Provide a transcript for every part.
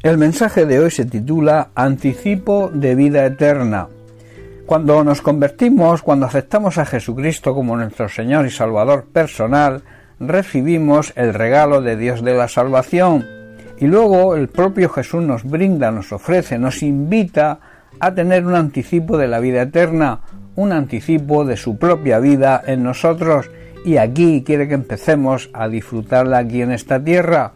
El mensaje de hoy se titula Anticipo de vida eterna. Cuando nos convertimos, cuando aceptamos a Jesucristo como nuestro Señor y Salvador personal, recibimos el regalo de Dios de la salvación. Y luego el propio Jesús nos brinda, nos ofrece, nos invita a tener un anticipo de la vida eterna, un anticipo de su propia vida en nosotros. Y aquí quiere que empecemos a disfrutarla aquí en esta tierra.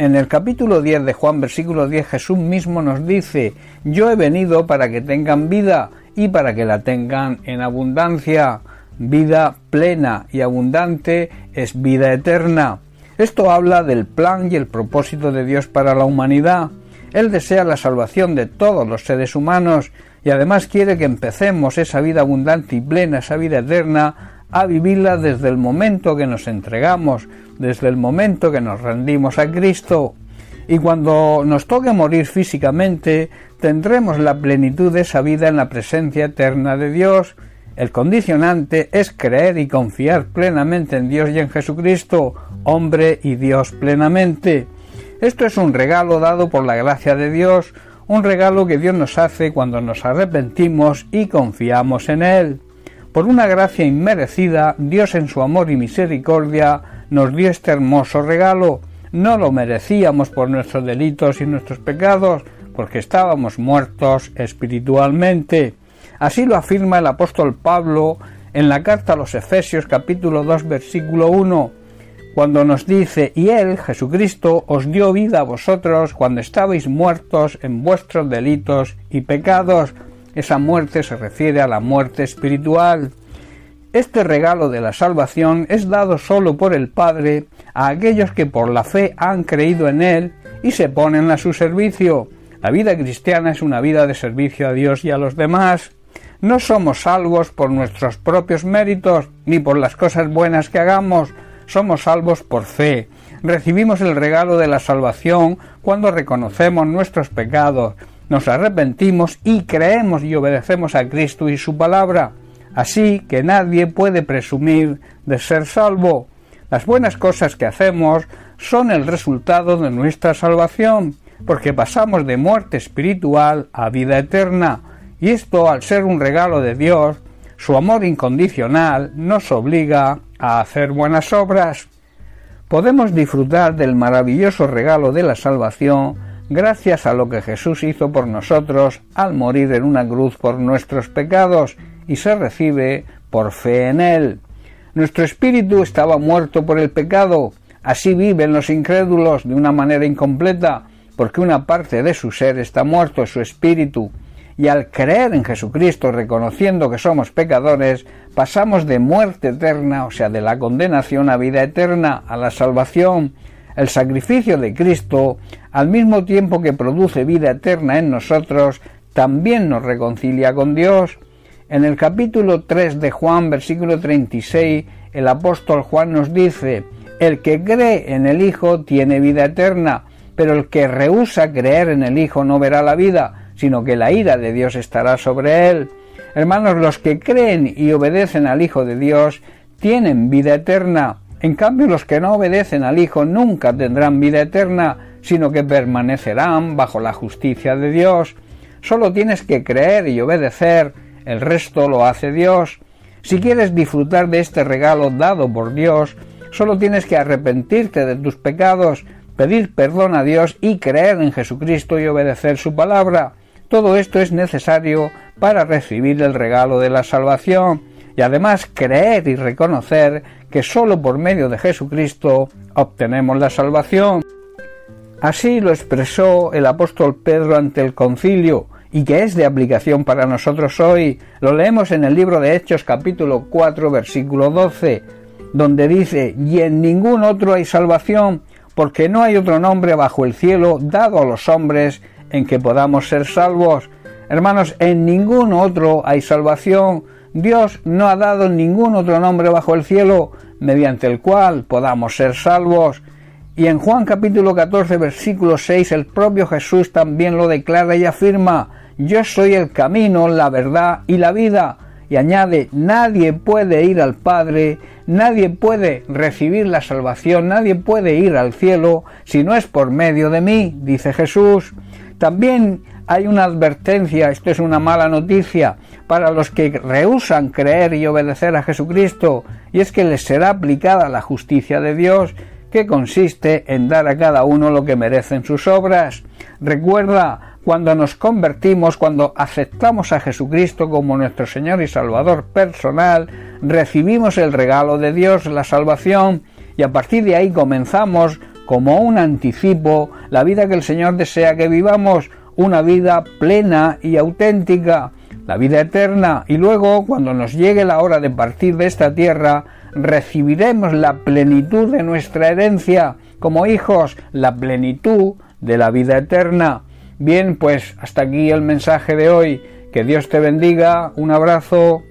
En el capítulo 10 de Juan, versículo 10, Jesús mismo nos dice, yo he venido para que tengan vida y para que la tengan en abundancia. Vida plena y abundante es vida eterna. Esto habla del plan y el propósito de Dios para la humanidad. Él desea la salvación de todos los seres humanos y además quiere que empecemos esa vida abundante y plena, esa vida eterna, a vivirla desde el momento que nos entregamos, desde el momento que nos rendimos a Cristo. Y cuando nos toque morir físicamente, tendremos la plenitud de esa vida en la presencia eterna de Dios. El condicionante es creer y confiar plenamente en Dios y en Jesucristo, hombre y Dios plenamente. Esto es un regalo dado por la gracia de Dios, un regalo que Dios nos hace cuando nos arrepentimos y confiamos en Él. Por una gracia inmerecida, Dios en su amor y misericordia nos dio este hermoso regalo. No lo merecíamos por nuestros delitos y nuestros pecados, porque estábamos muertos espiritualmente. Así lo afirma el apóstol Pablo en la carta a los Efesios capítulo 2 versículo 1, cuando nos dice, y Él, Jesucristo, os dio vida a vosotros cuando estabais muertos en vuestros delitos y pecados, esa muerte se refiere a la muerte espiritual. Este regalo de la salvación es dado solo por el Padre a aquellos que por la fe han creído en Él y se ponen a su servicio. La vida cristiana es una vida de servicio a Dios y a los demás. No somos salvos por nuestros propios méritos ni por las cosas buenas que hagamos, somos salvos por fe. Recibimos el regalo de la salvación cuando reconocemos nuestros pecados, nos arrepentimos y creemos y obedecemos a Cristo y su palabra. Así que nadie puede presumir de ser salvo. Las buenas cosas que hacemos son el resultado de nuestra salvación, porque pasamos de muerte espiritual a vida eterna, y esto al ser un regalo de Dios, su amor incondicional nos obliga a hacer buenas obras. Podemos disfrutar del maravilloso regalo de la salvación gracias a lo que Jesús hizo por nosotros al morir en una cruz por nuestros pecados y se recibe por fe en Él. Nuestro espíritu estaba muerto por el pecado, así viven los incrédulos de una manera incompleta, porque una parte de su ser está muerto, su espíritu, y al creer en Jesucristo, reconociendo que somos pecadores, pasamos de muerte eterna, o sea, de la condenación a vida eterna, a la salvación, el sacrificio de Cristo, al mismo tiempo que produce vida eterna en nosotros, también nos reconcilia con Dios. En el capítulo 3 de Juan, versículo 36, el apóstol Juan nos dice, el que cree en el Hijo tiene vida eterna, pero el que rehúsa creer en el Hijo no verá la vida, sino que la ira de Dios estará sobre él. Hermanos, los que creen y obedecen al Hijo de Dios tienen vida eterna. En cambio, los que no obedecen al Hijo nunca tendrán vida eterna, sino que permanecerán bajo la justicia de Dios. Solo tienes que creer y obedecer, el resto lo hace Dios. Si quieres disfrutar de este regalo dado por Dios, solo tienes que arrepentirte de tus pecados, pedir perdón a Dios y creer en Jesucristo y obedecer su palabra. Todo esto es necesario para recibir el regalo de la salvación y además creer y reconocer que sólo por medio de Jesucristo obtenemos la salvación. Así lo expresó el apóstol Pedro ante el concilio y que es de aplicación para nosotros hoy. Lo leemos en el libro de Hechos capítulo 4 versículo 12, donde dice, y en ningún otro hay salvación, porque no hay otro nombre bajo el cielo dado a los hombres en que podamos ser salvos. Hermanos, en ningún otro hay salvación, Dios no ha dado ningún otro nombre bajo el cielo mediante el cual podamos ser salvos. Y en Juan capítulo 14 versículo 6 el propio Jesús también lo declara y afirma, yo soy el camino, la verdad y la vida, y añade, nadie puede ir al Padre, nadie puede recibir la salvación, nadie puede ir al cielo si no es por medio de mí, dice Jesús. También hay una advertencia, esto es una mala noticia, para los que rehusan creer y obedecer a Jesucristo, y es que les será aplicada la justicia de Dios, que consiste en dar a cada uno lo que merecen sus obras. Recuerda, cuando nos convertimos, cuando aceptamos a Jesucristo como nuestro Señor y Salvador personal, recibimos el regalo de Dios, la salvación, y a partir de ahí comenzamos como un anticipo la vida que el Señor desea que vivamos, una vida plena y auténtica, la vida eterna, y luego, cuando nos llegue la hora de partir de esta tierra, recibiremos la plenitud de nuestra herencia, como hijos, la plenitud de la vida eterna. Bien, pues hasta aquí el mensaje de hoy. Que Dios te bendiga. Un abrazo.